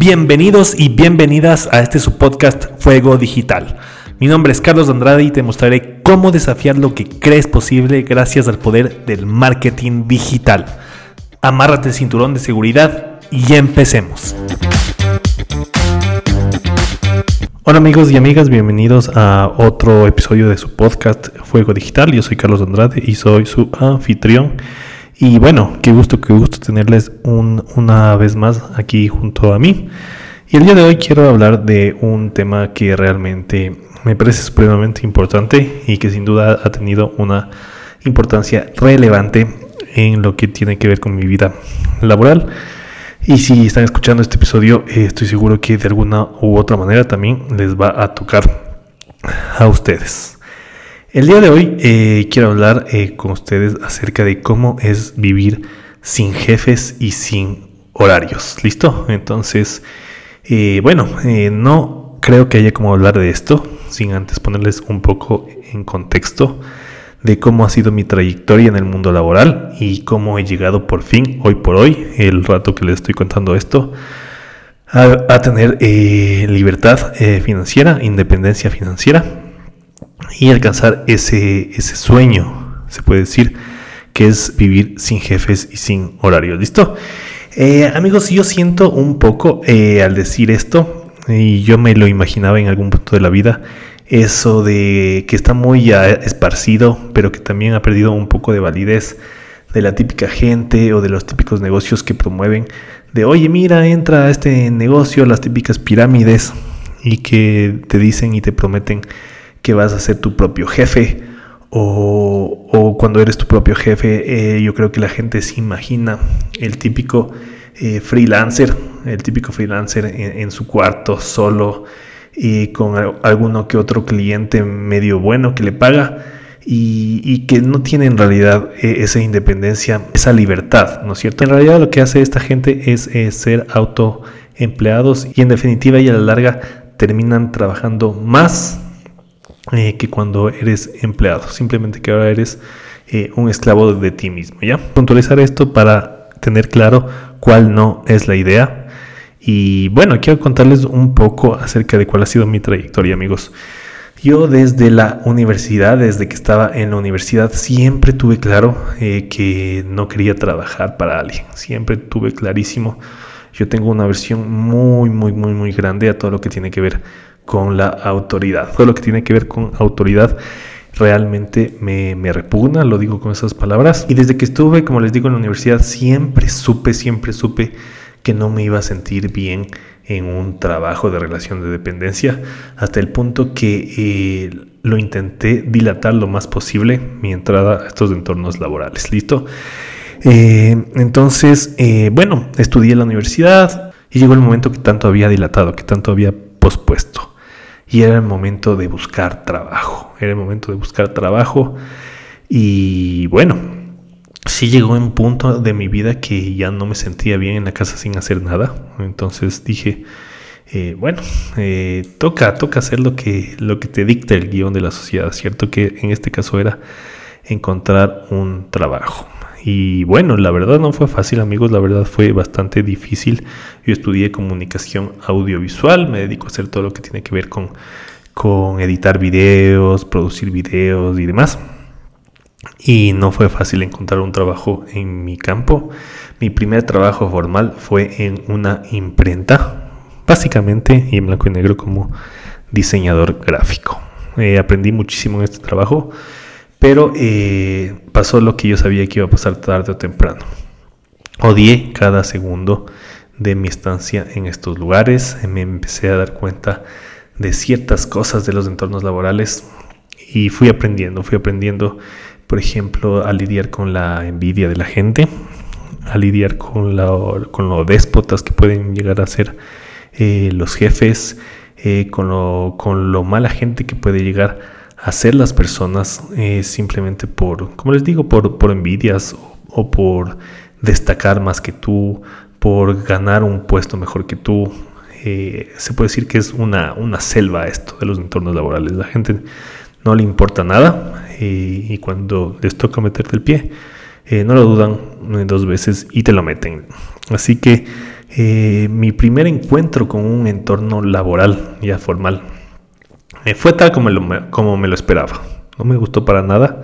Bienvenidos y bienvenidas a este su podcast Fuego Digital. Mi nombre es Carlos Andrade y te mostraré cómo desafiar lo que crees posible gracias al poder del marketing digital. Amárrate el cinturón de seguridad y empecemos. Hola amigos y amigas, bienvenidos a otro episodio de su podcast Fuego Digital. Yo soy Carlos Andrade y soy su anfitrión. Y bueno, qué gusto, qué gusto tenerles una vez más aquí junto a mí. Y el día de hoy quiero hablar de un tema que realmente me parece supremamente importante y que sin duda ha tenido una importancia relevante en lo que tiene que ver con mi vida laboral. Y si están escuchando este episodio, eh, estoy seguro que de alguna u otra manera también les va a tocar a ustedes. El día de hoy eh, quiero hablar eh, con ustedes acerca de cómo es vivir sin jefes y sin horarios. ¿Listo? Entonces, eh, bueno, no creo que haya como hablar de esto sin antes ponerles un poco en contexto de cómo ha sido mi trayectoria en el mundo laboral y cómo he llegado por fin, hoy por hoy, el rato que les estoy contando esto, a, tener libertad financiera, independencia financiera y alcanzar ese, ese sueño, se puede decir, que es vivir sin jefes y sin horarios. ¿Listo? Eh, amigos, yo siento un poco eh, al decir esto, y yo me lo imaginaba en algún punto de la vida, eso de que está muy esparcido, pero que también ha perdido un poco de validez de la típica gente o de los típicos negocios que promueven de, oye, mira, entra a este negocio, las típicas pirámides, y que te dicen y te prometen que vas a ser tu propio jefe o, cuando eres tu propio jefe, eh, yo creo que la gente se imagina el típico eh, freelancer, el típico freelancer en, su cuarto solo y con alguno que otro cliente medio bueno que le paga y, que no tiene en realidad eh, esa independencia, esa libertad, ¿no es cierto? En realidad lo que hace esta gente es ser autoempleados y en definitiva y a la larga terminan trabajando más eh, que cuando eres empleado. Simplemente que ahora eres eh, un esclavo de ti mismo. ¿ya? Puntualizar esto para tener claro cuál no es la idea. Y bueno, quiero contarles un poco acerca de cuál ha sido mi trayectoria, amigos. Yo desde la universidad, desde que estaba en la universidad, siempre tuve claro eh, que no quería trabajar para alguien. Siempre tuve clarísimo. Yo tengo una versión muy, muy, muy, muy grande a todo lo que tiene que ver con la autoridad. Todo lo que tiene que ver con autoridad realmente me, repugna, lo digo con esas palabras. Y desde que estuve, como les digo, en la universidad, siempre supe, siempre supe que no me iba a sentir bien en un trabajo de relación de dependencia, hasta el punto que eh, lo intenté dilatar lo más posible mi entrada a estos entornos laborales. ¿Listo? Eh, entonces, eh, bueno, estudié en la universidad y llegó el momento que tanto había dilatado, que tanto había pospuesto y era el momento de buscar trabajo. Era el momento de buscar trabajo y bueno, sí llegó un punto de mi vida que ya no me sentía bien en la casa sin hacer nada. Entonces dije, eh, bueno, eh, toca, toca hacer lo que, lo que te dicta el guion de la sociedad, ¿cierto? Que en este caso era encontrar un trabajo. Y bueno, la verdad no fue fácil amigos, la verdad fue bastante difícil. Yo estudié comunicación audiovisual, me dedico a hacer todo lo que tiene que ver con, con editar videos, producir videos y demás. Y no fue fácil encontrar un trabajo en mi campo. Mi primer trabajo formal fue en una imprenta, básicamente en blanco y negro como diseñador gráfico. Eh, aprendí muchísimo en este trabajo pero eh, pasó lo que yo sabía que iba a pasar tarde o temprano. Odié cada segundo de mi estancia en estos lugares. Me empecé a dar cuenta de ciertas cosas de los entornos laborales y fui aprendiendo, fui aprendiendo, por ejemplo, a lidiar con la envidia de la gente, a lidiar con, con lo déspotas que pueden llegar a ser eh, los jefes, eh, con, lo, con lo mala gente que puede llegar hacer las personas eh, simplemente por, como les digo, por, por envidias o, por destacar más que tú, por ganar un puesto mejor que tú. Eh, se puede decir que es una, una selva esto de los entornos laborales. La gente no le importa nada eh, y cuando les toca meterte el pie, no lo dudan dos veces y te lo meten. Así que mi primer encuentro con un entorno laboral ya formal. Eh, fue tal como, como me lo esperaba. No me gustó para nada.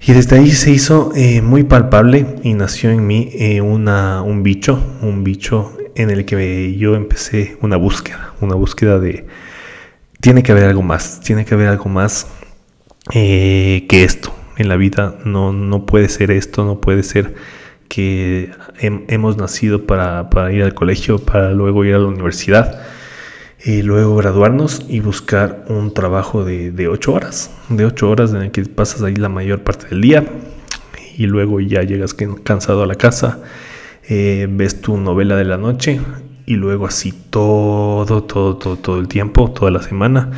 Y desde ahí se hizo eh, muy palpable y nació en mí una, un bicho, un bicho en el que yo empecé una búsqueda, una búsqueda de, tiene que haber algo más, tiene que haber algo más que esto en la vida, no, no puede ser esto, no puede ser que hemos nacido para, ir al colegio, para luego ir a la universidad, y luego graduarnos y buscar un trabajo de, de ocho horas, de ocho horas en el que pasas ahí la mayor parte del día y luego ya llegas cansado a la casa, eh, ves tu novela de la noche y luego así todo, todo, todo, todo el tiempo, toda la semana,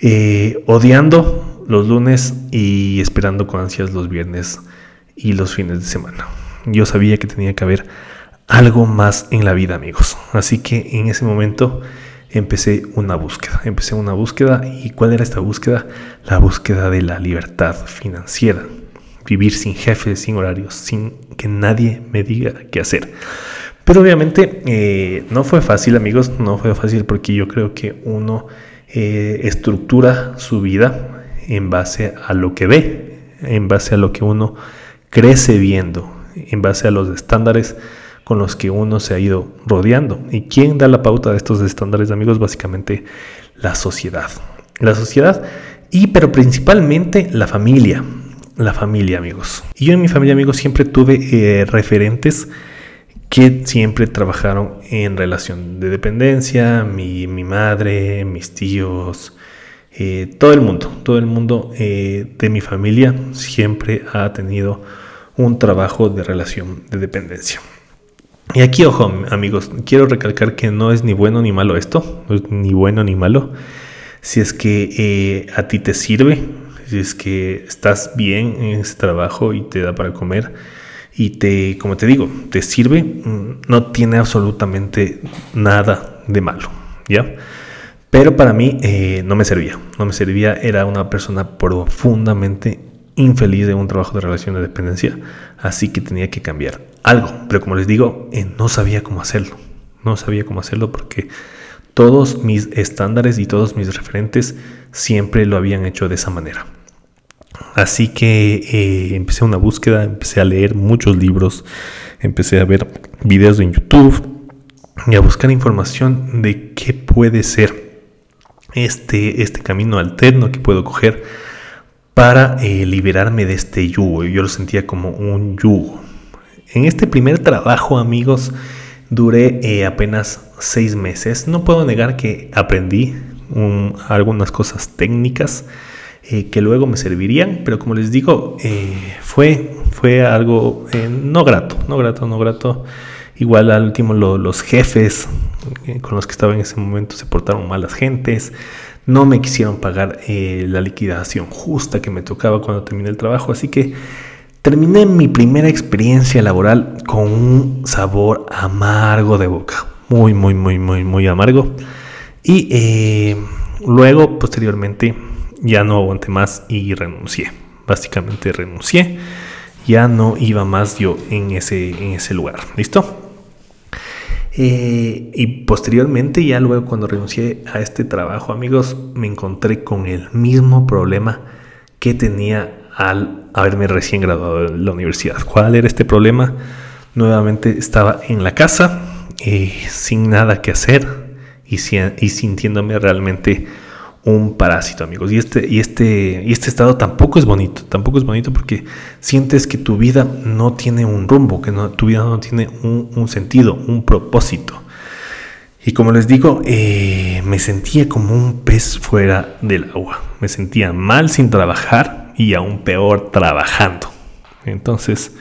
eh, odiando los lunes y esperando con ansias los viernes y los fines de semana yo sabía que tenía que haber algo más en la vida, amigos. Así que en ese momento empecé una búsqueda. Empecé una búsqueda y ¿cuál era esta búsqueda? La búsqueda de la libertad financiera. Vivir sin jefes, sin horarios, sin que nadie me diga qué hacer. Pero obviamente eh, no fue fácil, amigos, no fue fácil porque yo creo que uno eh, estructura su vida en base a lo que ve, en base a lo que uno crece viendo, en base a los estándares con los que uno se ha ido rodeando. ¿Y quién da la pauta de estos estándares, amigos? Básicamente la sociedad. La sociedad y pero principalmente la familia. La familia, amigos. Y yo en mi familia, amigos, siempre tuve eh, referentes que siempre trabajaron en relación de dependencia, mi, madre, mis tíos, eh, todo el mundo, todo el mundo eh, de mi familia siempre ha tenido un trabajo de relación de dependencia. Y aquí, ojo, amigos, quiero recalcar que no es ni bueno ni malo esto, no es ni bueno ni malo. Si es que eh, a ti te sirve, si es que estás bien en ese trabajo y te da para comer y te, como te digo, te sirve, mm, no tiene absolutamente nada de malo, ¿ya? Pero para mí eh, no me servía, no me servía, era una persona profundamente infeliz de un trabajo de relación de dependencia, así que tenía que cambiar algo. Pero como les digo, eh, no sabía cómo hacerlo. No sabía cómo hacerlo porque todos mis estándares y todos mis referentes siempre lo habían hecho de esa manera. Así que eh, empecé una búsqueda, empecé a leer muchos libros, empecé a ver videos en YouTube y a buscar información de qué puede ser este, este camino alterno que puedo coger para eh, liberarme de este yugo. Yo lo sentía como un yugo. En este primer trabajo, amigos, duré eh, apenas seis meses. No puedo negar que aprendí algunas cosas técnicas eh, que luego me servirían, pero como les digo, fue, fue algo no grato, no grato, no grato. Igual al último los jefes con los que estaba en ese momento se portaron malas gentes no me quisieron pagar eh, la liquidación justa que me tocaba cuando terminé el trabajo, así que terminé mi primera experiencia laboral con un sabor amargo de boca, muy, muy, muy, muy, muy amargo. Y eh, luego, posteriormente, ya no aguanté más y renuncié. Básicamente renuncié. Ya no iba más yo en ese, en ese lugar. ¿Listo? Eh, y posteriormente, ya luego cuando renuncié a este trabajo, amigos, me encontré con el mismo problema que tenía al haberme recién graduado de la universidad. ¿Cuál era este problema? Nuevamente estaba en la casa, eh, sin nada que hacer y, y sintiéndome realmente un parásito, amigos. Y este, y este, y este estado tampoco es bonito, tampoco es bonito porque sientes que tu vida no tiene un rumbo, que no, tu vida no tiene un, sentido, un propósito. Y como les digo, eh, me sentía como un pez fuera del agua. Me sentía mal sin trabajar y aún peor trabajando. Entonces,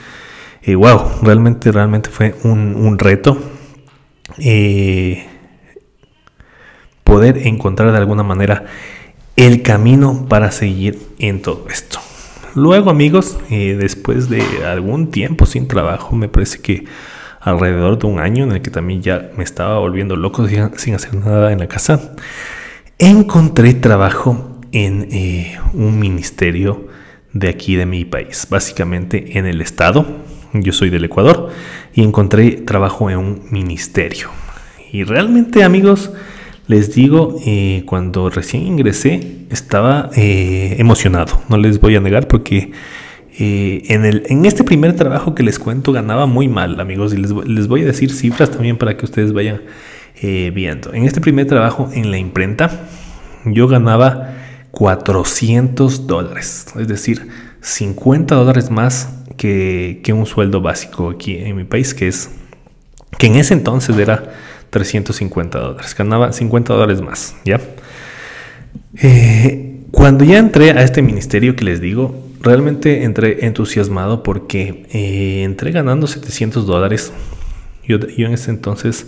wow, eh, realmente, realmente fue un, reto. Eh, poder encontrar de alguna manera el camino para seguir en todo esto. Luego amigos, eh, después de algún tiempo sin trabajo, me parece que alrededor de un año en el que también ya me estaba volviendo loco sin, hacer nada en la casa, encontré trabajo en un ministerio de aquí de mi país, básicamente en el estado, Yo soy del Ecuador y encontré trabajo en un ministerio. Y realmente amigos, les digo, eh, cuando recién ingresé estaba eh, emocionado, no les voy a negar porque eh, en, el, en este primer trabajo que les cuento ganaba muy mal amigos y les, les voy a decir cifras también para que ustedes vayan viendo. En este primer trabajo en la imprenta yo ganaba 400 dólares, es decir, 50 dólares más que, que un sueldo básico aquí en mi país, que es que en ese entonces era 350 dólares. Ganaba 50 dólares más, ¿ya? Eh, cuando ya entré a este ministerio que les digo, realmente entré entusiasmado porque eh, entré ganando 700 dólares. Yo, yo, en ese entonces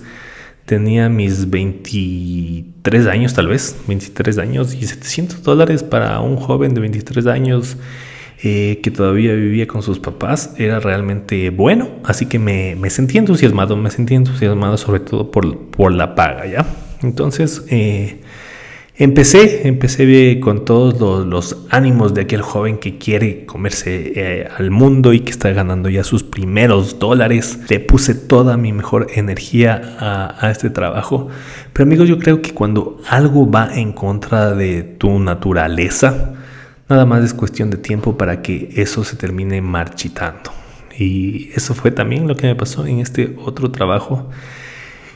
tenía mis 23 años tal vez, 23 años y 700 dólares para un joven de 23 años eh, que todavía vivía con sus papás era realmente bueno, así que me, me sentí entusiasmado, me sentí entusiasmado sobre todo por, por la paga, ¿ya? Entonces, eh, empecé, empecé con todos los, los, ánimos de aquel joven que quiere comerse eh, al mundo y que está ganando ya sus primeros dólares. Le puse toda mi mejor energía a, a este trabajo. Pero amigos, yo creo que cuando algo va en contra de tu naturaleza, Nada más es cuestión de tiempo para que eso se termine marchitando. Y eso fue también lo que me pasó en este otro trabajo.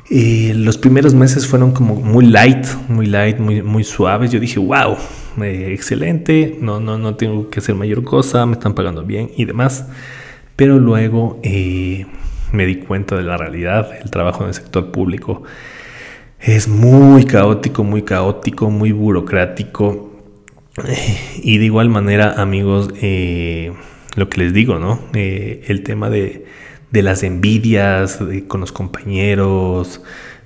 Y los primeros meses fueron como muy light, muy light, muy, muy suaves. Yo dije, wow, eh, excelente, no, no, no tengo que hacer mayor cosa, me están pagando bien y demás. Pero luego eh, me di cuenta de la realidad. El trabajo en el sector público es muy caótico, muy caótico, muy burocrático y de igual manera, amigos, eh, lo que les digo, ¿no? Eh, el tema de, las envidias con los compañeros,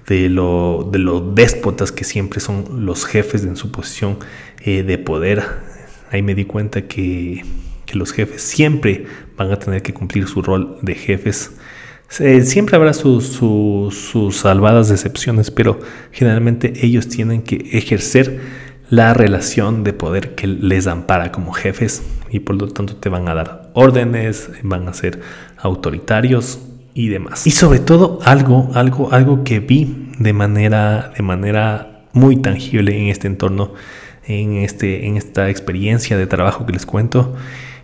de de los déspotas que siempre son los jefes en su posición eh, de poder. Ahí me di cuenta que, los jefes siempre van a tener que cumplir su rol de jefes. siempre habrá sus, sus salvadas excepciones, pero generalmente ellos tienen que ejercer la relación de poder que les ampara como jefes y por lo tanto te van a dar órdenes, van a ser autoritarios y demás. Y sobre todo algo, algo, algo que vi de manera, de manera muy tangible en este entorno, en, este, en esta experiencia de trabajo que les cuento,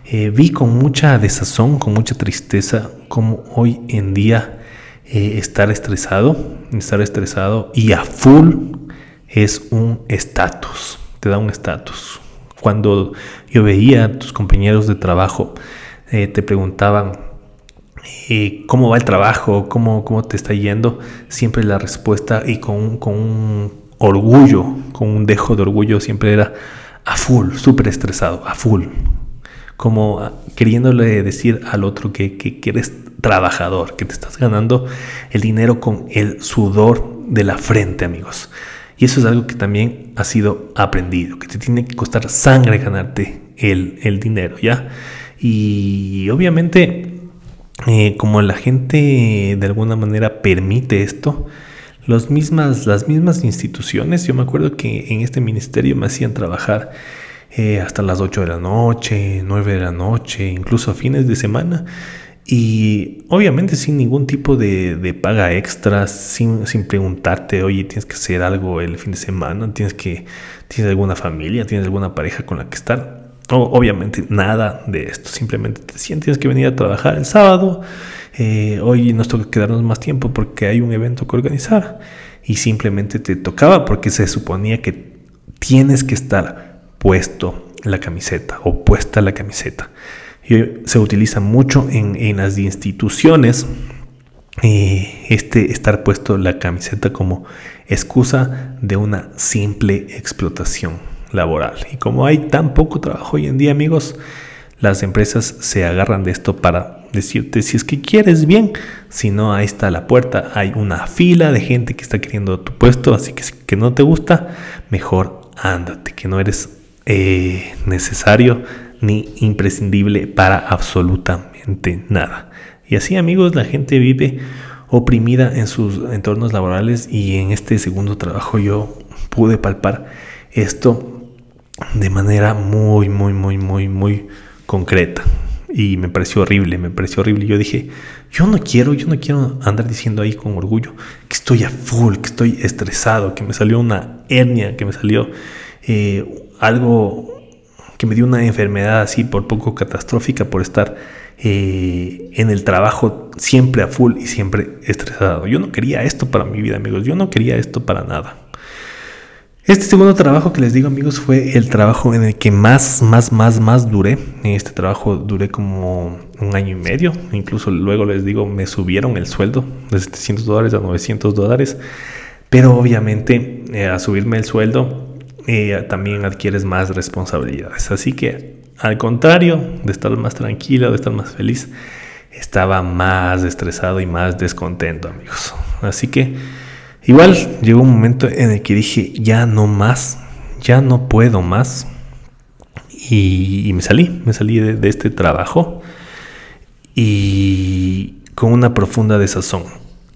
eh, vi con mucha desazón, con mucha tristeza, como hoy en día eh, estar estresado, estar estresado y a full es un estatus, te da un estatus. Cuando yo veía a tus compañeros de trabajo, eh, te preguntaban eh, cómo va el trabajo, cómo, cómo te está yendo, siempre la respuesta y con, con un orgullo, con un dejo de orgullo, siempre era a full, súper estresado, a full. Como queriéndole decir al otro que, que, que eres trabajador, que te estás ganando el dinero con el sudor de la frente, amigos. Y eso es algo que también ha sido aprendido, que te tiene que costar sangre ganarte el, dinero, ¿ya? Y obviamente, eh, como la gente de alguna manera permite esto, mismas, las mismas instituciones, yo me acuerdo que en este ministerio me hacían trabajar eh, hasta las 8 de la noche, 9 de la noche, incluso a fines de semana. Y obviamente sin ningún tipo de, paga extra, sin, preguntarte, oye, tienes que hacer algo el fin de semana, tienes que, tienes alguna familia, tienes alguna pareja con la que estar. Obviamente nada de esto, simplemente te tienes que venir a trabajar el sábado, eh, hoy nos toca quedarnos más tiempo porque hay un evento que organizar. Y simplemente te tocaba porque se suponía que tienes que estar puesto la camiseta o puesta la camiseta. Se utiliza mucho en, las instituciones eh, este estar puesto la camiseta como excusa de una simple explotación laboral. Y como hay tan poco trabajo hoy en día, amigos, las empresas se agarran de esto para decirte si es que quieres bien, si no, ahí está la puerta, hay una fila de gente que está queriendo tu puesto, así que si que no te gusta, mejor ándate, que no eres eh, necesario ni imprescindible para absolutamente nada. Y así amigos, la gente vive oprimida en sus entornos laborales y en este segundo trabajo yo pude palpar esto de manera muy, muy, muy, muy, muy concreta. y me pareció horrible, me pareció horrible. Yo dije, yo no quiero, yo no quiero andar diciendo ahí con orgullo que estoy a full, que estoy estresado, que me salió una hernia, que me salió eh, algo que me dio una enfermedad así por poco catastrófica por estar eh, en el trabajo siempre a full y siempre estresado. Yo no quería esto para mi vida, amigos. Yo no quería esto para nada. Este segundo trabajo que les digo, amigos, fue el trabajo en el que más, más, más, más duré. Este trabajo duré como un año y medio. Incluso luego les digo, me subieron el sueldo de 700 dólares a 900 dólares. Pero obviamente, eh, a subirme el sueldo, eh, también adquieres más responsabilidades. Así que, al contrario de estar más tranquilo, de estar más feliz, estaba más estresado y más descontento, amigos. Así que Igual llegó un momento en el que dije, ya no más, ya no puedo más. Y, me salí, me salí de, este trabajo y con una profunda desazón.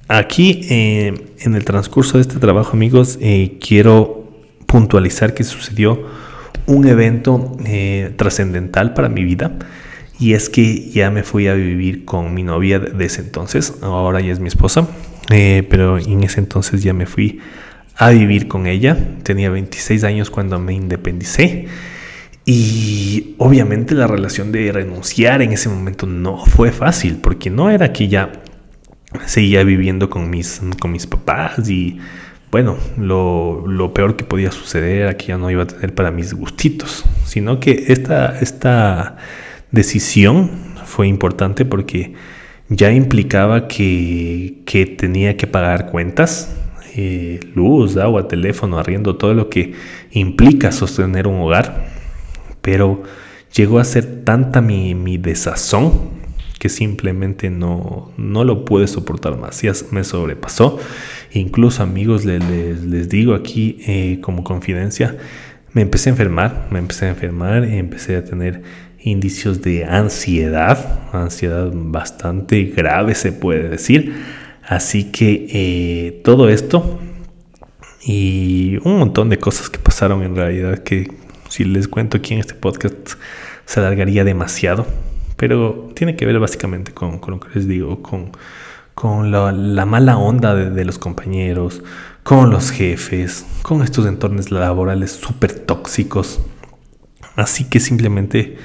Aquí, eh, en el transcurso de este trabajo, amigos, eh, quiero puntualizar que sucedió un evento eh, trascendental para mi vida. Y es que ya me fui a vivir con mi novia de ese entonces, ahora ya es mi esposa. Eh, pero en ese entonces ya me fui a vivir con ella. Tenía 26 años cuando me independicé. Y obviamente la relación de renunciar en ese momento no fue fácil, porque no era que ya seguía viviendo con mis, con mis papás y bueno, lo, lo, peor que podía suceder era que ya no iba a tener para mis gustitos, sino que esta, esta decisión fue importante porque ya implicaba que, tenía que pagar cuentas, eh, luz, agua, teléfono, arriendo, todo lo que implica sostener un hogar. Pero llegó a ser tanta mi, desazón que simplemente no, no lo pude soportar más. Ya me sobrepasó. Incluso amigos, les, digo aquí eh, como confidencia, me empecé a enfermar, me empecé a enfermar, y empecé a tener indicios de ansiedad, ansiedad bastante grave se puede decir. Así que eh, todo esto y un montón de cosas que pasaron en realidad que si les cuento aquí en este podcast se alargaría demasiado. Pero tiene que ver básicamente con, lo que les digo, con, con la, mala onda de, de, los compañeros, con los jefes, con estos entornos laborales súper tóxicos. Así que simplemente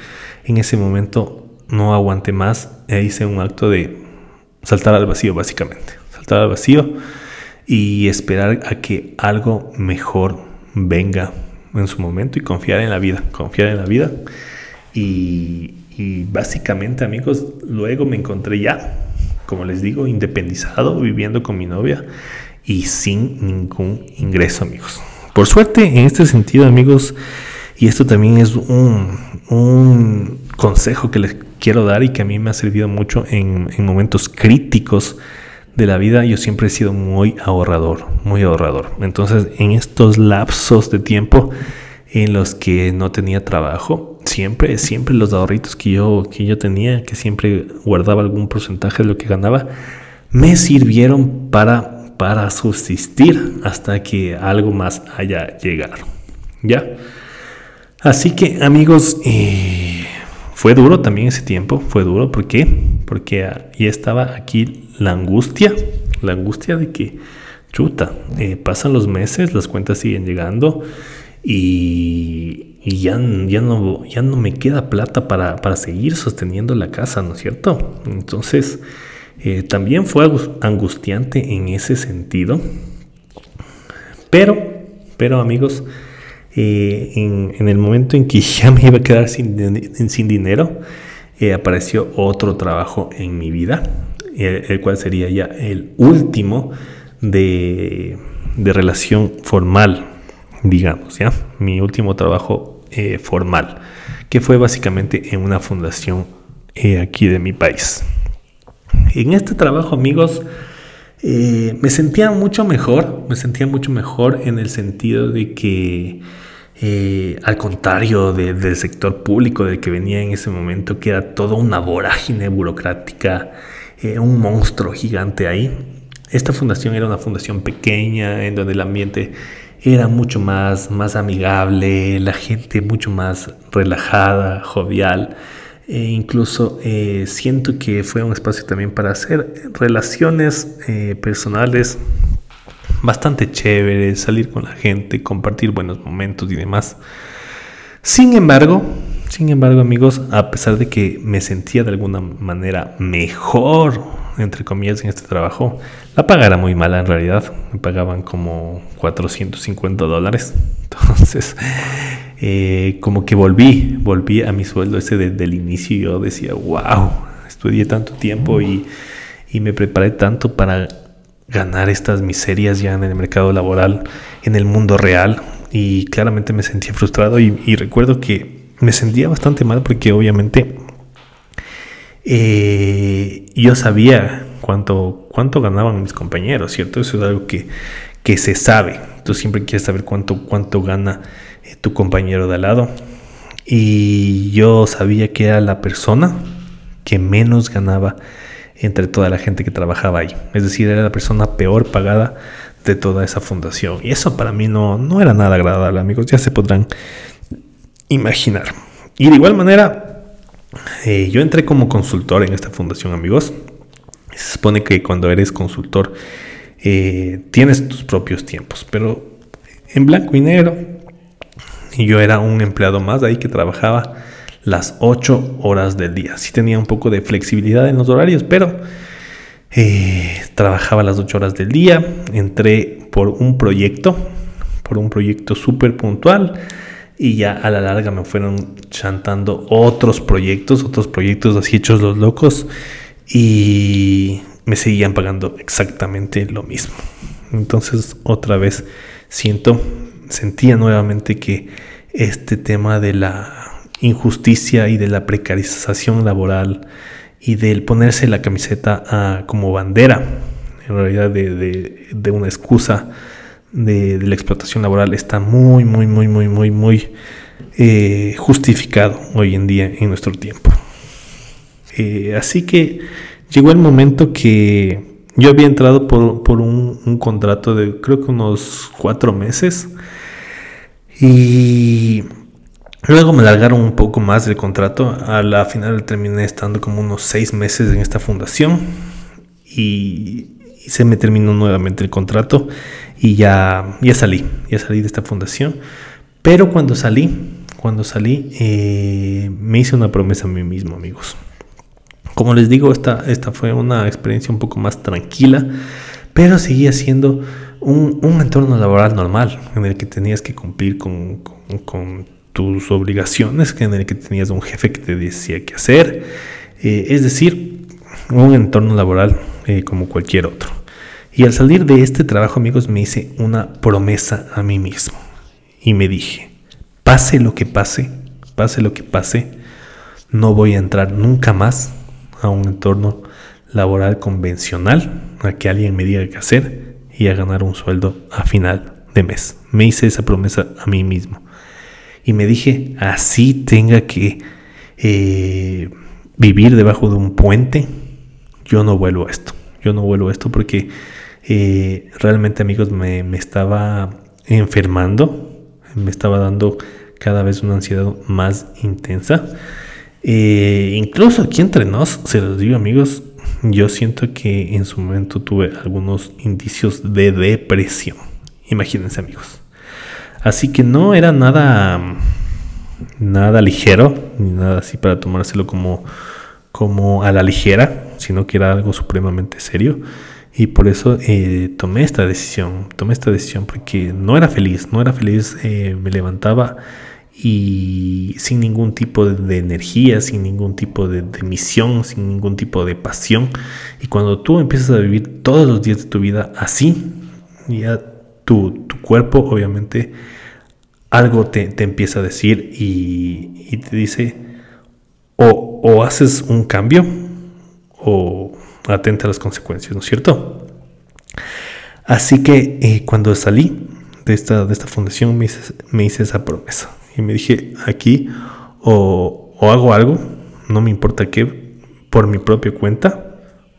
en ese momento no aguanté más e hice un acto de saltar al vacío, básicamente. Saltar al vacío y esperar a que algo mejor venga en su momento y confiar en la vida, confiar en la vida. Y, básicamente, amigos, luego me encontré ya, como les digo, independizado, viviendo con mi novia y sin ningún ingreso, amigos. Por suerte, en este sentido, amigos, y esto también es un, un consejo que les quiero dar y que a mí me ha servido mucho en, momentos críticos de la vida. Yo siempre he sido muy ahorrador, muy ahorrador. Entonces, en estos lapsos de tiempo en los que no tenía trabajo, siempre, siempre los ahorritos que yo, que yo tenía, que siempre guardaba algún porcentaje de lo que ganaba, me sirvieron para, para subsistir hasta que algo más haya llegado. ¿Ya? Así que amigos, eh, fue duro también ese tiempo, fue duro, ¿por qué? Porque ya estaba aquí la angustia, la angustia de que, chuta, eh, pasan los meses, las cuentas siguen llegando y, ya, ya, no, ya no me queda plata para, seguir sosteniendo la casa, ¿no es cierto? Entonces, eh, también fue angustiante en ese sentido, pero, pero amigos, eh, en, el momento en que ya me iba a quedar sin, dinero, eh, apareció otro trabajo en mi vida, el, cual sería ya el último de, de, relación formal, digamos, ¿ya? Mi último trabajo eh, formal, que fue básicamente en una fundación aquí de mi país. En este trabajo, amigos, me sentía mucho mejor, me sentía mucho mejor en el sentido de que eh, al contrario del sector público del que venía en ese momento, que era toda una vorágine burocrática, eh, un monstruo gigante ahí. Esta fundación era una fundación pequeña en donde el ambiente era mucho más, más amigable, la gente mucho más relajada, jovial. E incluso eh, siento que fue un espacio también para hacer relaciones personales bastante chéveres, salir con la gente, compartir buenos momentos y demás. Sin embargo, sin embargo, amigos, a pesar de que me sentía de alguna manera mejor, entre comillas, en este trabajo, la paga era muy mala en realidad. Me pagaban como 450 dólares. Entonces, eh, como que volví, volví a mi sueldo ese desde el inicio yo decía, wow, estudié tanto tiempo y, y me preparé tanto para ganar estas miserias ya en el mercado laboral, en el mundo real. Y claramente me sentía frustrado y, recuerdo que me sentía bastante mal porque obviamente eh, yo sabía cuánto, cuánto ganaban mis compañeros, ¿cierto? Eso es algo que, que se sabe. Tú siempre quieres saber cuánto, cuánto gana eh, tu compañero de al lado. Y yo sabía que era la persona que menos ganaba entre toda la gente que trabajaba ahí. Es decir, era la persona peor pagada de toda esa fundación. Y eso para mí no, no era nada agradable, amigos. Ya se podrán imaginar. Y de igual manera, eh, yo entré como consultor en esta fundación, amigos. Se supone que cuando eres consultor eh, tienes tus propios tiempos, pero en blanco y negro. Yo era un empleado más ahí que trabajaba las 8 horas del día. Sí tenía un poco de flexibilidad en los horarios, pero eh, trabajaba las 8 horas del día. Entré por un proyecto, por un proyecto súper puntual. Y ya a la larga me fueron chantando otros proyectos, otros proyectos así hechos los locos. Y me seguían pagando exactamente lo mismo. Entonces otra vez siento, sentía nuevamente que este tema de la injusticia y de la precarización laboral y del ponerse la camiseta como bandera, en realidad de, una excusa de, la explotación laboral, está muy, muy, muy, muy, muy, muy eh, justificado hoy en día en nuestro tiempo. Eh, así que llegó el momento que yo había entrado por, un, un, contrato de creo que unos cuatro meses y Luego me largaron un poco más del contrato. A la final terminé estando como unos seis meses en esta fundación y, se me terminó nuevamente el contrato y ya, ya salí, ya salí de esta fundación. Pero cuando salí, cuando salí, eh, me hice una promesa a mí mismo, amigos. Como les digo, esta, esta fue una experiencia un poco más tranquila, pero seguía siendo un, entorno laboral normal en el que tenías que cumplir con, con tus obligaciones, en el que tenías un jefe que te decía qué hacer, eh, es decir, un entorno laboral eh, como cualquier otro. Y al salir de este trabajo, amigos, me hice una promesa a mí mismo y me dije, pase lo que pase, pase lo que pase, no voy a entrar nunca más a un entorno laboral convencional, a que alguien me diga qué hacer y a ganar un sueldo a final de mes. Me hice esa promesa a mí mismo y me dije, así tenga que eh, vivir debajo de un puente, yo no vuelvo a esto. Yo no vuelvo a esto porque eh, realmente amigos me, estaba enfermando, me estaba dando cada vez una ansiedad más intensa. Eh, incluso aquí entre nos, se los digo amigos, yo siento que en su momento tuve algunos indicios de depresión. Imagínense amigos. Así que no era nada, nada ligero, ni nada así para tomárselo como, como a la ligera, sino que era algo supremamente serio. Y por eso eh, tomé esta decisión, tomé esta decisión porque no era feliz, no era feliz, eh, me levantaba y sin ningún tipo de, energía, sin ningún tipo de, misión, sin ningún tipo de pasión. Y cuando tú empiezas a vivir todos los días de tu vida así, ya tu cuerpo obviamente algo te, empieza a decir y, te dice o, haces un cambio o atenta a las consecuencias, ¿no es cierto? Así que eh, cuando salí de esta, de esta fundación me hice, me hice, esa promesa y me dije aquí o, hago algo, no me importa qué, por mi propia cuenta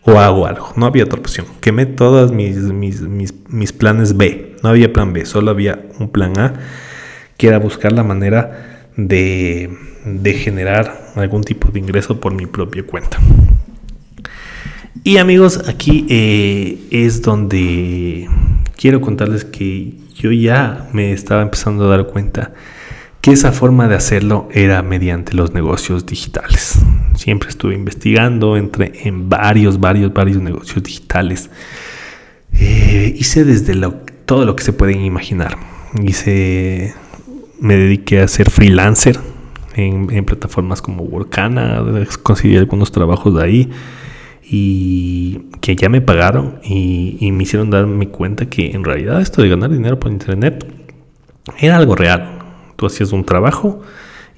o hago algo. No había otra opción. Quemé todos mis, mis, mis, planes B. No había plan B, solo había un plan A que era buscar la manera de, generar algún tipo de ingreso por mi propia cuenta. Y amigos, aquí eh, es donde quiero contarles que yo ya me estaba empezando a dar cuenta que esa forma de hacerlo era mediante los negocios digitales. Siempre estuve investigando, entré en varios, varios, varios negocios digitales. Eh, hice desde todo lo que se pueden imaginar. Hice, me dediqué a ser freelancer en, plataformas como Workana, conseguí algunos trabajos de ahí y que ya me pagaron y, me hicieron darme cuenta que en realidad esto de ganar dinero por internet era algo real. Tú hacías un trabajo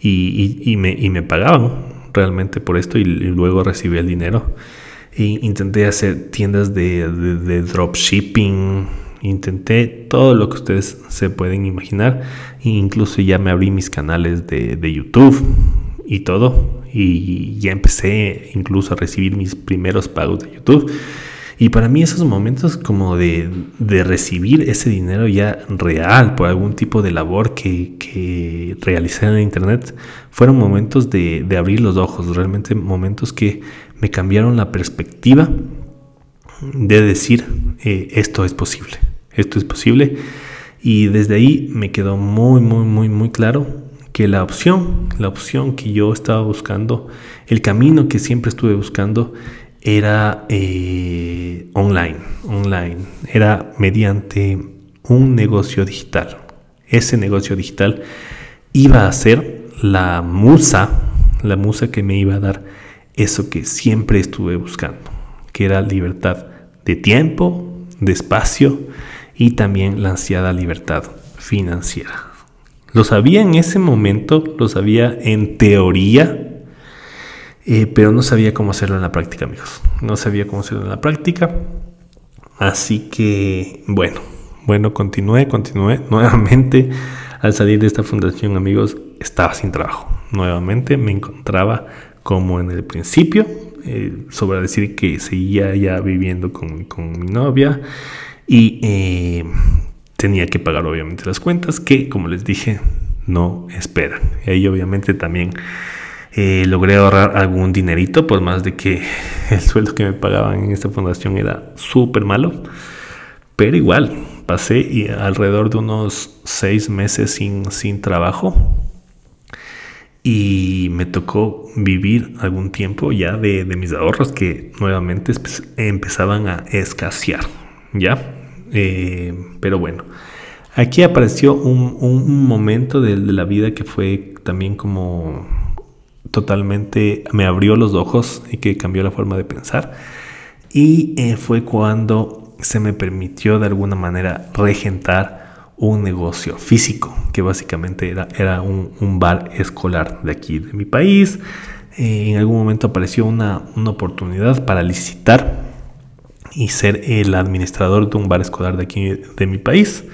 y, y, y me, pagaban realmente por esto y, luego recibí el dinero. E intenté hacer tiendas de, de, dropshipping, intenté todo lo que ustedes se pueden imaginar. E incluso ya me abrí mis canales de, de YouTube y todo. Y ya empecé incluso a recibir mis primeros pagos de YouTube. Y para mí esos momentos como de, recibir ese dinero ya real por algún tipo de labor que, que realicé en Internet fueron momentos de, abrir los ojos, realmente momentos que me cambiaron la perspectiva de decir eh, esto es posible, esto es posible. Y desde ahí me quedó muy, muy, muy, muy claro que la opción, la opción que yo estaba buscando, el camino que siempre estuve buscando, era eh, online, online, era mediante un negocio digital. Ese negocio digital iba a ser la musa, la musa que me iba a dar eso que siempre estuve buscando, que era libertad de tiempo, de espacio y también la ansiada libertad financiera. Lo sabía en ese momento, lo sabía en teoría, eh, pero no sabía cómo hacerlo en la práctica, amigos. No sabía cómo hacerlo en la práctica. Así que, bueno, bueno, continué, continué. Nuevamente, al salir de esta fundación, amigos, estaba sin trabajo. Nuevamente me encontraba como en el principio, eh, sobre decir que seguía ya viviendo con, con mi novia y eh, tenía que pagar obviamente las cuentas que, como les dije, no esperan. Y ahí obviamente también eh, logré ahorrar algún dinerito, por más de que el sueldo que me pagaban en esta fundación era súper malo. Pero igual, pasé y alrededor de unos seis meses sin, sin trabajo. Y me tocó vivir algún tiempo ya de, mis ahorros que nuevamente empezaban a escasear. ¿Ya? Eh, pero bueno, aquí apareció un, momento de la vida que fue también como totalmente me abrió los ojos y que cambió la forma de pensar. Y eh, fue cuando se me permitió de alguna manera regentar un negocio físico, que básicamente era, era un, bar escolar de aquí, de mi país. Eh, en algún momento apareció una, una oportunidad para licitar y ser el administrador de un bar escolar de aquí, de mi país.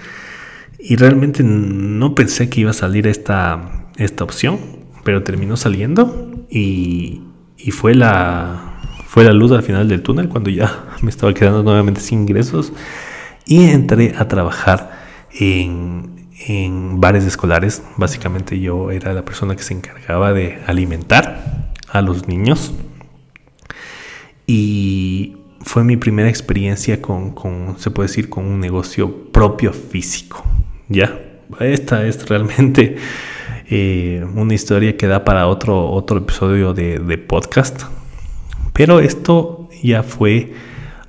Y realmente no pensé que iba a salir esta, esta opción pero terminó saliendo y, fue, la, fue la luz al final del túnel cuando ya me estaba quedando nuevamente sin ingresos y entré a trabajar en, en bares escolares. Básicamente yo era la persona que se encargaba de alimentar a los niños y fue mi primera experiencia con, con, se puede decir, con un negocio propio físico. Ya, esta es realmente eh, una historia que da para otro, otro episodio de, podcast. Pero esto ya fue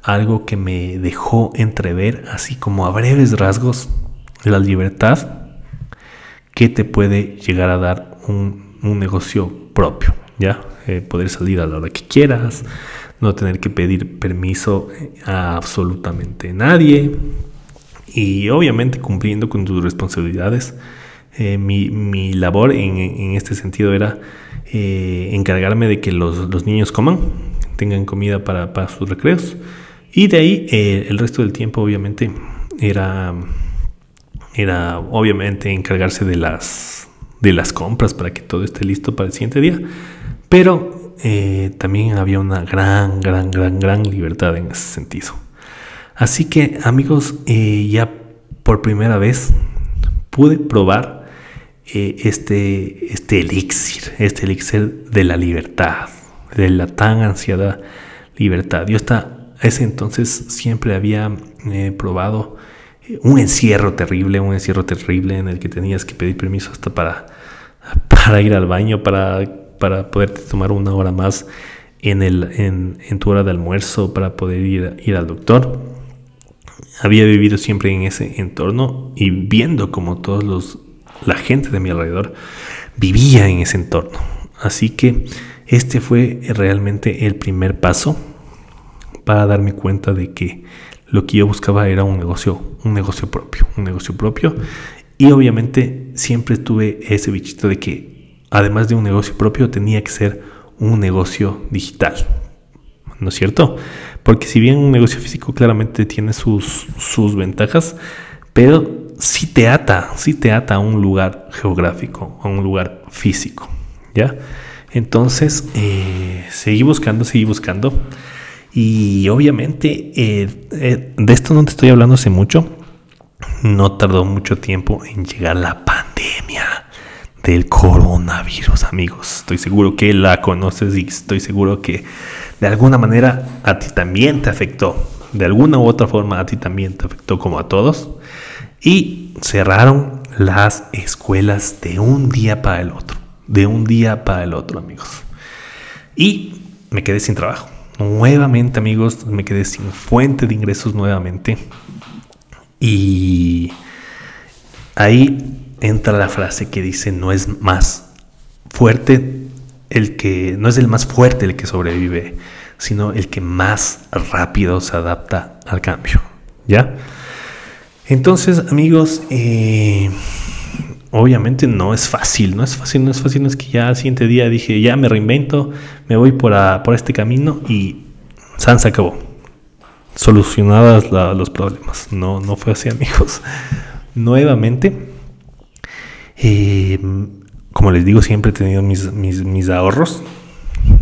algo que me dejó entrever, así como a breves rasgos, la libertad que te puede llegar a dar un, negocio propio, ¿ya? Eh, poder salir a la hora que quieras, no tener que pedir permiso a absolutamente nadie y obviamente cumpliendo con tus responsabilidades eh, mi, labor en, este sentido era eh, encargarme de que los, niños coman, tengan comida para, sus recreos. Y de ahí eh, el resto del tiempo obviamente era, era obviamente encargarse de las, de las compras para que todo esté listo para el siguiente día. Pero también había una gran, gran, gran, gran libertad en ese sentido. Así que amigos, ya por primera vez pude probar eh, este, este elixir, este elixir de la libertad, de la tan ansiada libertad. Yo hasta ese entonces siempre había eh, probado un encierro terrible, un encierro terrible en el que tenías que pedir permiso hasta para, para ir al baño, para, para poderte tomar una hora más en, el, en tu hora de almuerzo, para poder ir, ir al doctor. Había vivido siempre en ese entorno y viendo como todos los la gente de mi alrededor vivía en ese entorno. Así que este fue realmente el primer paso para darme cuenta de que lo que yo buscaba era un negocio, un negocio propio, un negocio propio. Y obviamente siempre tuve ese bichito de que además de un negocio propio tenía que ser un negocio digital. ¿No es cierto? Porque si bien un negocio físico claramente tiene sus, sus ventajas, pero sí te ata, sí te ata a un lugar geográfico, a un lugar físico, ¿ya? Entonces, eh, seguí buscando, seguí buscando. Y obviamente, eh, eh, de esto no te estoy hablando hace mucho. No tardó mucho tiempo en llegar la pandemia del coronavirus, amigos. Estoy seguro que la conoces y estoy seguro que de alguna manera a ti también te afectó. De alguna u otra forma a ti también te afectó como a todos y cerraron las escuelas de un día para el otro, de un día para el otro, amigos. Y me quedé sin trabajo. Nuevamente, amigos, me quedé sin fuente de ingresos nuevamente. Y ahí entra la frase que dice, no es más fuerte el que, no es el más fuerte el que sobrevive, sino el que más rápido se adapta al cambio. ¿Ya? Entonces, amigos, eh, obviamente no es fácil, no es fácil, no es fácil, no es que ya al siguiente día dije, ya me reinvento, me voy por, por este camino y San se acabó. Solucionadas los problemas. No, no fue así, amigos. Nuevamente, eh, como les digo, siempre he tenido mis, mis, ahorros,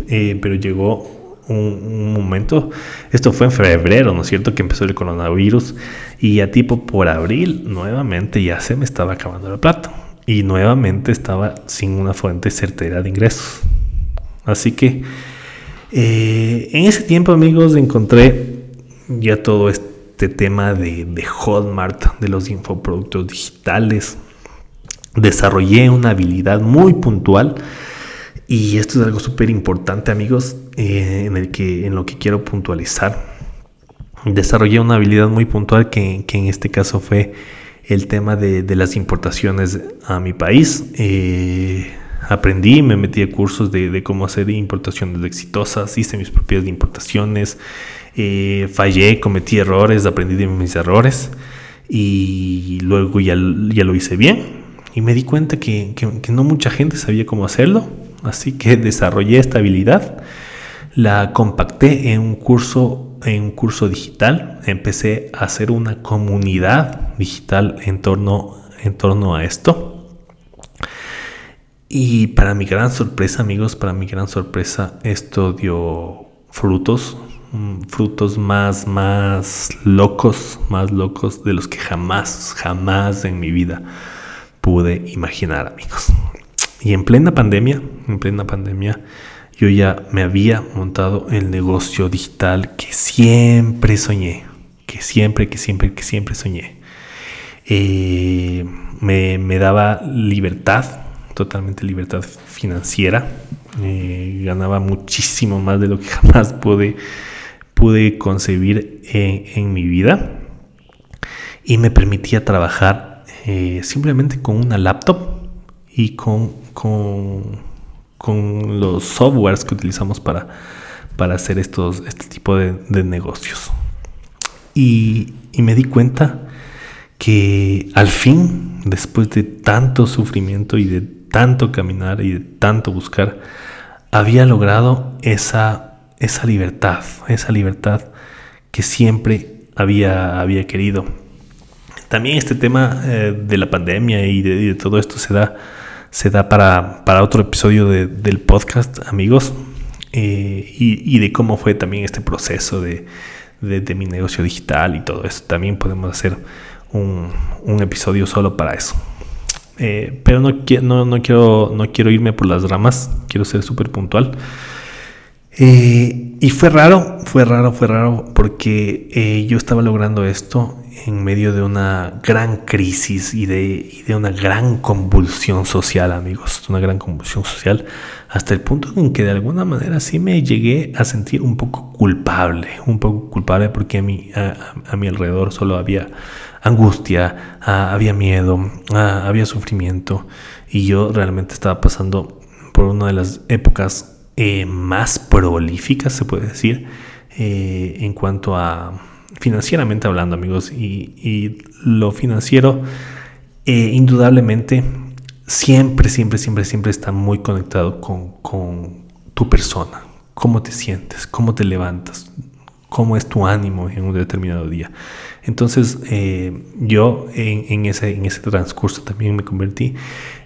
eh, pero llegó un, momento, esto fue en febrero, ¿no es cierto?, que empezó el coronavirus y a tipo por abril nuevamente ya se me estaba acabando la plata y nuevamente estaba sin una fuente certera de ingresos. Así que eh, en ese tiempo, amigos, encontré ya todo este tema de, de Hotmart, de los infoproductos digitales. Desarrollé una habilidad muy puntual y esto es algo súper importante, amigos, eh, en, el que, en lo que quiero puntualizar. Desarrollé una habilidad muy puntual que, en este caso fue el tema de, las importaciones a mi país. Eh, aprendí, me metí a cursos de, cómo hacer importaciones exitosas, hice mis propias importaciones, eh, fallé, cometí errores, aprendí de mis errores y luego ya, ya lo hice bien. Y me di cuenta que no mucha gente sabía cómo hacerlo Así que desarrollé esta habilidad, la compacté en un curso, en un curso digital, empecé a hacer una comunidad digital en torno, en torno a esto. Y para mi gran sorpresa, amigos, para mi gran sorpresa, esto dio frutos, mm, frutos más, más locos, más locos de los que jamás, jamás en mi vida pude imaginar, amigos. Y en plena pandemia, en plena pandemia, yo ya me había montado el negocio digital que siempre soñé, que siempre, que siempre, que siempre soñé. Eh, me, daba libertad, totalmente libertad financiera. Eh, ganaba muchísimo más de lo que jamás pude, concebir en, mi vida. Y me permitía trabajar eh, simplemente con una laptop y con, con, con los softwares que utilizamos para, para hacer estos, este tipo de, negocios. Y, y, me di cuenta que al fin, después de tanto sufrimiento y de tanto caminar y de tanto buscar, había logrado esa, esa libertad, esa libertad que siempre había, había querido. También este tema eh, de la pandemia y de, todo esto se da se da para, otro episodio del podcast, amigos, eh, y, de cómo fue también este proceso de, mi negocio digital y todo eso. También podemos hacer un, episodio solo para eso. Eh, pero no, no, no, quiero, no quiero irme por las ramas, quiero ser súper puntual. Eh, y fue raro, fue raro, fue raro, porque yo estaba logrando esto en medio de una gran crisis y de, de, una gran convulsión social, amigos, una gran convulsión social, hasta el punto en que de alguna manera sí me llegué a sentir un poco culpable, un poco culpable porque a mi, a, mi alrededor solo había angustia, había miedo, había sufrimiento. Y yo realmente estaba pasando por una de las épocas eh, más prolíficas, se puede decir, eh, en cuanto a financieramente hablando, amigos. Y, lo financiero, eh, indudablemente, siempre, siempre, siempre, siempre está muy conectado con, con tu persona. Cómo te sientes, cómo te levantas, cómo es tu ánimo en un determinado día. Entonces eh, yo en, ese, en ese transcurso también me convertí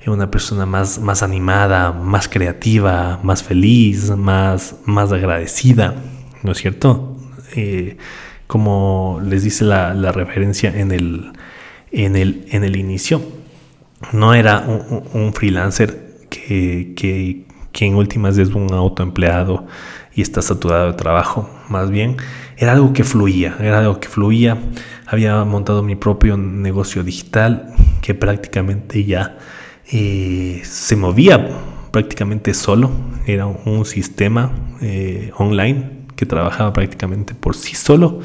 en una persona más, más animada, más creativa, más feliz, más, más agradecida, ¿no es cierto? Eh, como les dice la, referencia en el, en, el, en el inicio, no era un, freelancer que, que, que en últimas es un autoempleado y está saturado de trabajo. Más bien, era algo que fluía, era algo que fluía. Había montado mi propio negocio digital que prácticamente ya eh, se movía prácticamente solo. Era un sistema eh, online que trabajaba prácticamente por sí solo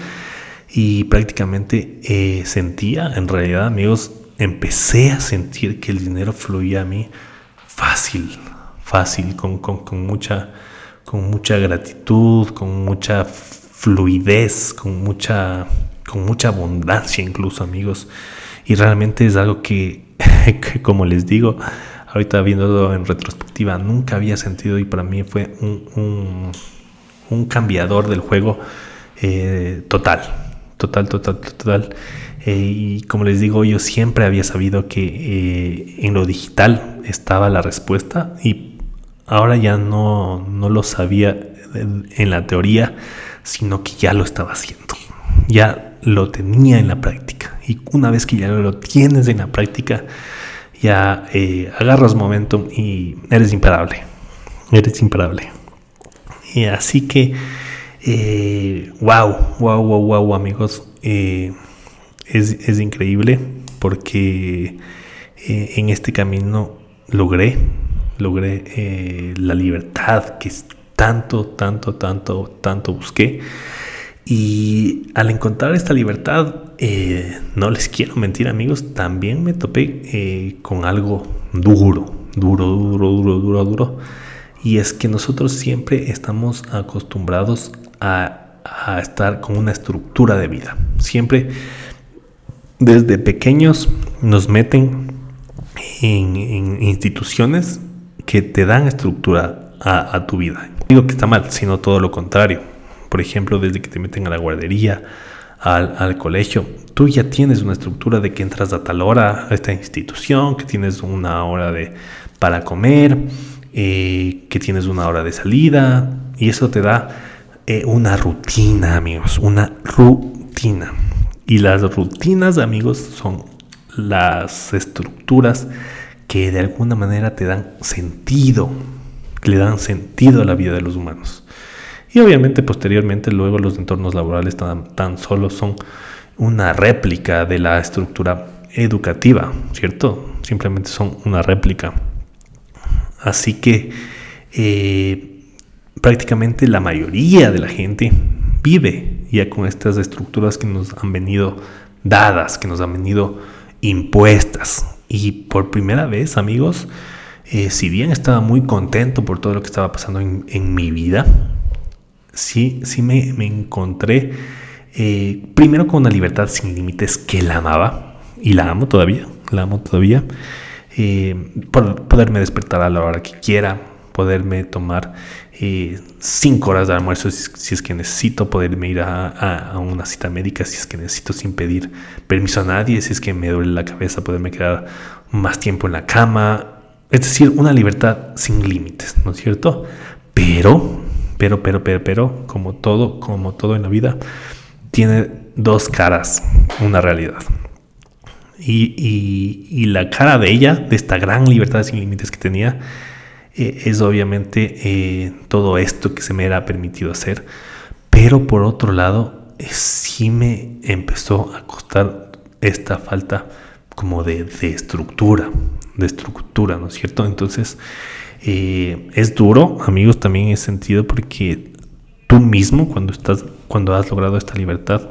y prácticamente eh, sentía, en realidad amigos, empecé a sentir que el dinero fluía a mí fácil, fácil, con, con, mucha con mucha gratitud, con mucha fluidez, con mucha, con mucha abundancia incluso amigos. Y realmente es algo que, como les digo, ahorita viéndolo en retrospectiva, nunca había sentido y para mí fue un, cambiador del juego eh, total, total, total, total. Eh, y como les digo, yo siempre había sabido que eh, en lo digital estaba la respuesta y ahora ya no, no lo sabía en la teoría, sino que ya lo estaba haciendo. Ya lo tenía en la práctica. Y una vez que ya lo tienes en la práctica, ya agarras momentum y eres imparable. Eres imparable. Y así que, eh, wow, wow, wow, wow, amigos. Eh, es, es, increíble porque eh, en este camino logré logré eh, la libertad que tanto, tanto, tanto, tanto busqué. Y al encontrar esta libertad, eh, no les quiero mentir amigos, también me topé eh, con algo duro, duro, duro, duro, duro, duro. Y es que nosotros siempre estamos acostumbrados a, estar con una estructura de vida. Siempre desde pequeños nos meten en, instituciones que te dan estructura a, tu vida. No digo que está mal, sino todo lo contrario. Por ejemplo, desde que te meten a la guardería, al, colegio, tú ya tienes una estructura de que entras a tal hora a esta institución, que tienes una hora de, para comer, eh, que tienes una hora de salida, y eso te da eh, una rutina, amigos, una rutina. Y las rutinas, amigos, son las estructuras que de alguna manera te dan sentido, le dan sentido a la vida de los humanos. Y obviamente posteriormente luego los entornos laborales tan, tan solo son una réplica de la estructura educativa, ¿cierto? Simplemente son una réplica. Así que eh, prácticamente la mayoría de la gente vive ya con estas estructuras que nos han venido dadas, que nos han venido impuestas. Y por primera vez, amigos, eh, si bien estaba muy contento por todo lo que estaba pasando en, mi vida, sí, sí me, encontré eh, primero con una libertad sin límites que la amaba y la amo todavía, la amo todavía. Eh, poderme despertar a la hora que quiera, poderme tomar cinco horas de almuerzo si, es que necesito, poderme ir a, una cita médica si es que necesito sin pedir permiso a nadie, si es que me duele la cabeza, poderme quedar más tiempo en la cama, es decir, una libertad sin límites, ¿no es cierto? Pero, pero, pero, pero, pero, como todo, como todo en la vida, tiene dos caras, una realidad. Y, la cara de ella, de esta gran libertad sin límites que tenía, eh, es obviamente eh, todo esto que se me era permitido hacer. Pero por otro lado, eh, sí me empezó a costar esta falta como de, estructura, de estructura, ¿no es cierto? Entonces, es duro, amigos, también en ese sentido, porque tú mismo, cuando, estás, cuando has logrado esta libertad,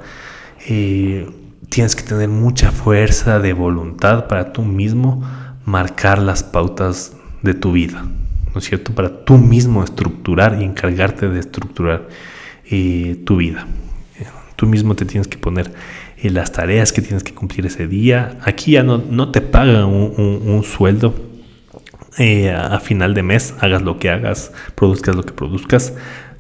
eh, tienes que tener mucha fuerza de voluntad para tú mismo marcar las pautas de tu vida, ¿no es cierto? Para tú mismo estructurar y encargarte de estructurar eh, tu vida. Tú mismo te tienes que poner eh, las tareas que tienes que cumplir ese día. Aquí ya no, no te pagan un, sueldo a final de mes, hagas lo que hagas, produzcas lo que produzcas.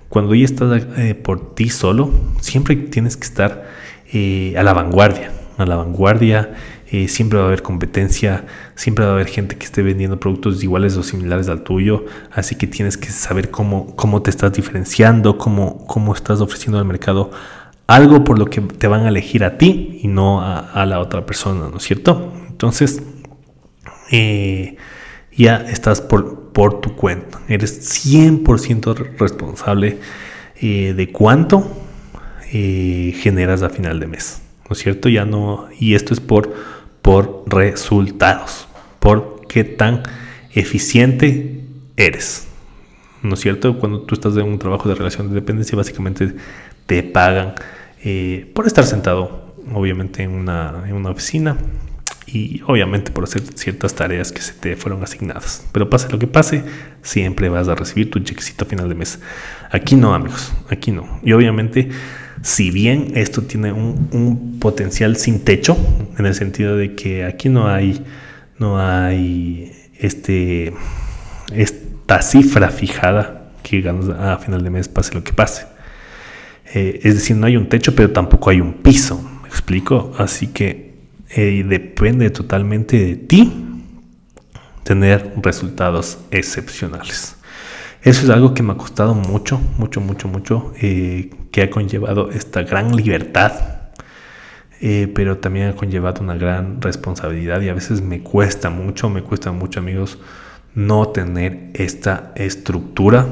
Cuando ya estás por ti solo, siempre tienes que estar eh, a la vanguardia, a la vanguardia. Eh, siempre va a haber competencia, siempre va a haber gente que esté vendiendo productos iguales o similares al tuyo, así que tienes que saber cómo, cómo te estás diferenciando, cómo, cómo estás ofreciendo al mercado algo por lo que te van a elegir a ti y no a, la otra persona, ¿no es cierto? Entonces, eh, ya estás por, por tu cuenta, eres 100% responsable de cuánto eh, generas a final de mes, ¿no es cierto? Ya no, y esto es por, por resultados, por qué tan eficiente eres, ¿no es cierto? Cuando tú estás en un trabajo de relación de dependencia, básicamente te pagan eh, por estar sentado, obviamente, en una, en una oficina y obviamente por hacer ciertas tareas que se te fueron asignadas. Pero pase lo que pase, siempre vas a recibir tu chequecito a final de mes. Aquí no, amigos, aquí no. Y obviamente si bien esto tiene un, potencial sin techo, en el sentido de que aquí no hay, no hay este, esta cifra fijada que ganas a final de mes, pase lo que pase. Eh, es decir, no hay un techo, pero tampoco hay un piso. ¿Me explico? Así que eh, depende totalmente de ti tener resultados excepcionales. Eso es algo que me ha costado mucho, mucho, mucho, mucho, eh, que ha conllevado esta gran libertad, eh, pero también ha conllevado una gran responsabilidad y a veces me cuesta mucho, me cuesta mucho amigos, no tener esta estructura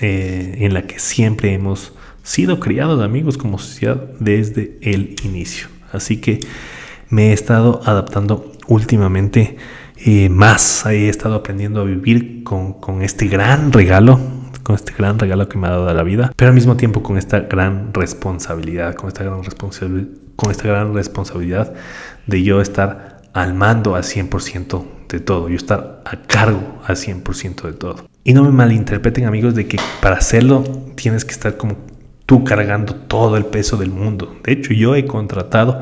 eh, en la que siempre hemos sido criados amigos como sociedad desde el inicio. Así que me he estado adaptando últimamente más. He estado aprendiendo a vivir con, con, este gran regalo, con este gran regalo que me ha dado la vida, pero al mismo tiempo con esta gran responsabilidad, con esta gran, responsabilidad, con esta gran responsabilidad de yo estar al mando al 100% de todo, yo estar a cargo al 100% de todo. Y no me malinterpreten amigos de que para hacerlo tienes que estar como tú cargando todo el peso del mundo. De hecho, yo he contratado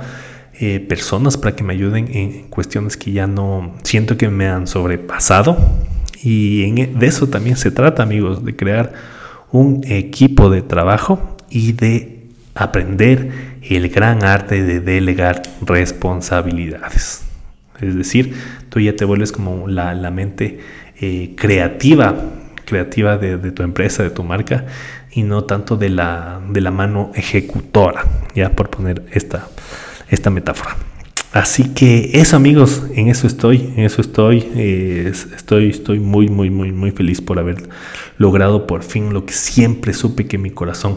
eh, personas para que me ayuden en cuestiones que ya no siento que me han sobrepasado. Y e, de eso también se trata, amigos, de crear un equipo de trabajo y de aprender el gran arte de delegar responsabilidades. Es decir, tú ya te vuelves como la, mente eh, creativa, creativa de, de, tu empresa, de tu marca, y no tanto de la, de la mano ejecutora, ya por poner esta, esta metáfora. Así que eso amigos, en eso estoy, en eso estoy, eh, estoy, estoy muy, muy, muy, muy feliz por haber logrado por fin lo que siempre supe que mi corazón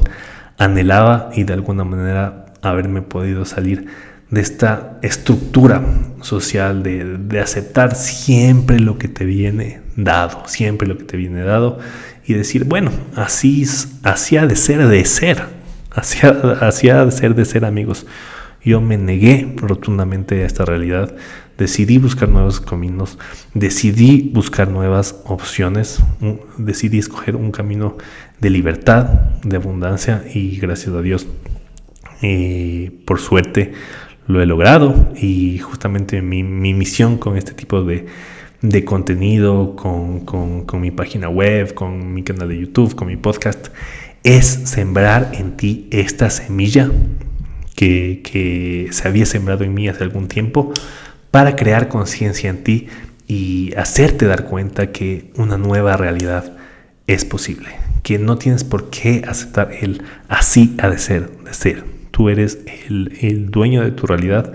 anhelaba y de alguna manera haberme podido salir de esta estructura social de, de, aceptar siempre lo que te viene dado, siempre lo que te viene dado y decir, bueno, así, así ha de ser de ser, así, así ha de ser de ser amigos. Yo me negué rotundamente a esta realidad, decidí buscar nuevos caminos, decidí buscar nuevas opciones, decidí escoger un camino de libertad, de abundancia y gracias a Dios, eh, por suerte, lo he logrado. Y justamente mi, misión con este tipo de, contenido, con, con mi página web, con mi canal de YouTube, con mi podcast, es sembrar en ti esta semilla que, se había sembrado en mí hace algún tiempo para crear conciencia en ti y hacerte dar cuenta que una nueva realidad es posible, que no tienes por qué aceptar el así ha de ser, de ser. Tú eres el, dueño de tu realidad,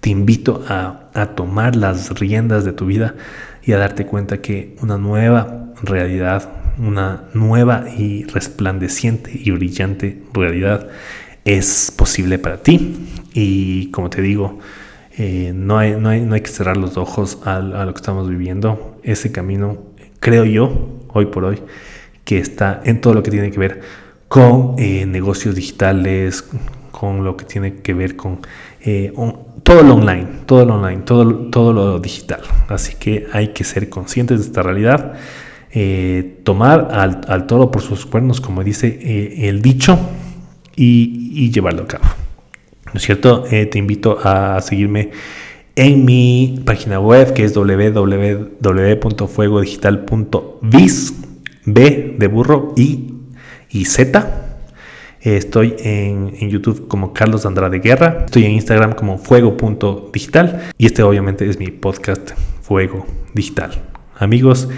te invito a, a tomar las riendas de tu vida y a darte cuenta que una nueva realidad, una nueva y resplandeciente y brillante realidad es posible para ti. Y como te digo, eh, no, hay, no, hay, no, hay, que cerrar los ojos a, lo que estamos viviendo. Ese camino, creo yo, hoy por hoy, que está en todo lo que tiene que ver con eh, negocios digitales, con lo que tiene que ver con eh, todo lo online, todo lo online, todo, todo lo digital. Así que hay que ser conscientes de esta realidad, tomar al, al, toro por sus cuernos, como dice el dicho, y, y, llevarlo a cabo. ¿No es cierto? Eh, te invito a seguirme en mi página web que es www.fuegodigital.biz, B de burro y, y Z Estoy en, en, YouTube como Carlos Andrade Guerra. Estoy en Instagram como fuego.digital. Y este obviamente es mi podcast Fuego Digital. Amigos,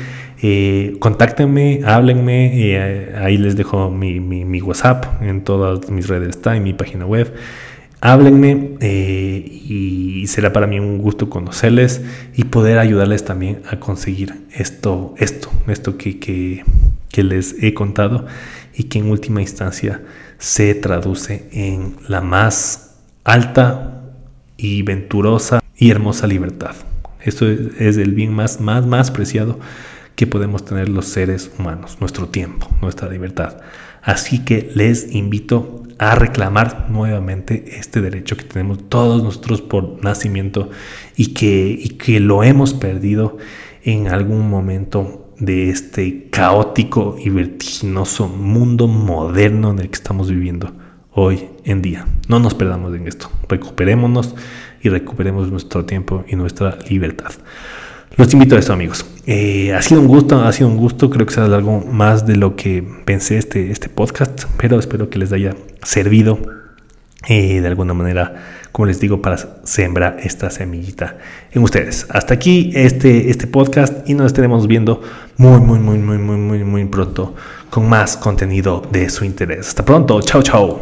eh, contáctenme, háblenme. Eh, ahí les dejo mi, WhatsApp. En todas mis redes está, en mi página web. Háblenme eh, y será para mí un gusto conocerles y poder ayudarles también a conseguir esto, esto, esto que, les he contado y que en última instancia se traduce en la más alta y venturosa y hermosa libertad. Esto es el bien más, más, más preciado que podemos tener los seres humanos, nuestro tiempo, nuestra libertad. Así que les invito a reclamar nuevamente este derecho que tenemos todos nosotros por nacimiento y que, y que lo hemos perdido en algún momento de este caótico y vertiginoso mundo moderno en el que estamos viviendo hoy en día. No nos perdamos en esto, recuperémonos y recuperemos nuestro tiempo y nuestra libertad. Los invito a esto, amigos. Eh, ha sido un gusto, ha sido un gusto. Creo que será algo más de lo que pensé este, este podcast, pero espero que les haya servido eh, de alguna manera como les digo, para sembrar esta semillita en ustedes. Hasta aquí este, este podcast y nos estaremos viendo muy, muy, muy, muy, muy, muy, muy pronto con más contenido de su interés. Hasta pronto. Chao, chao.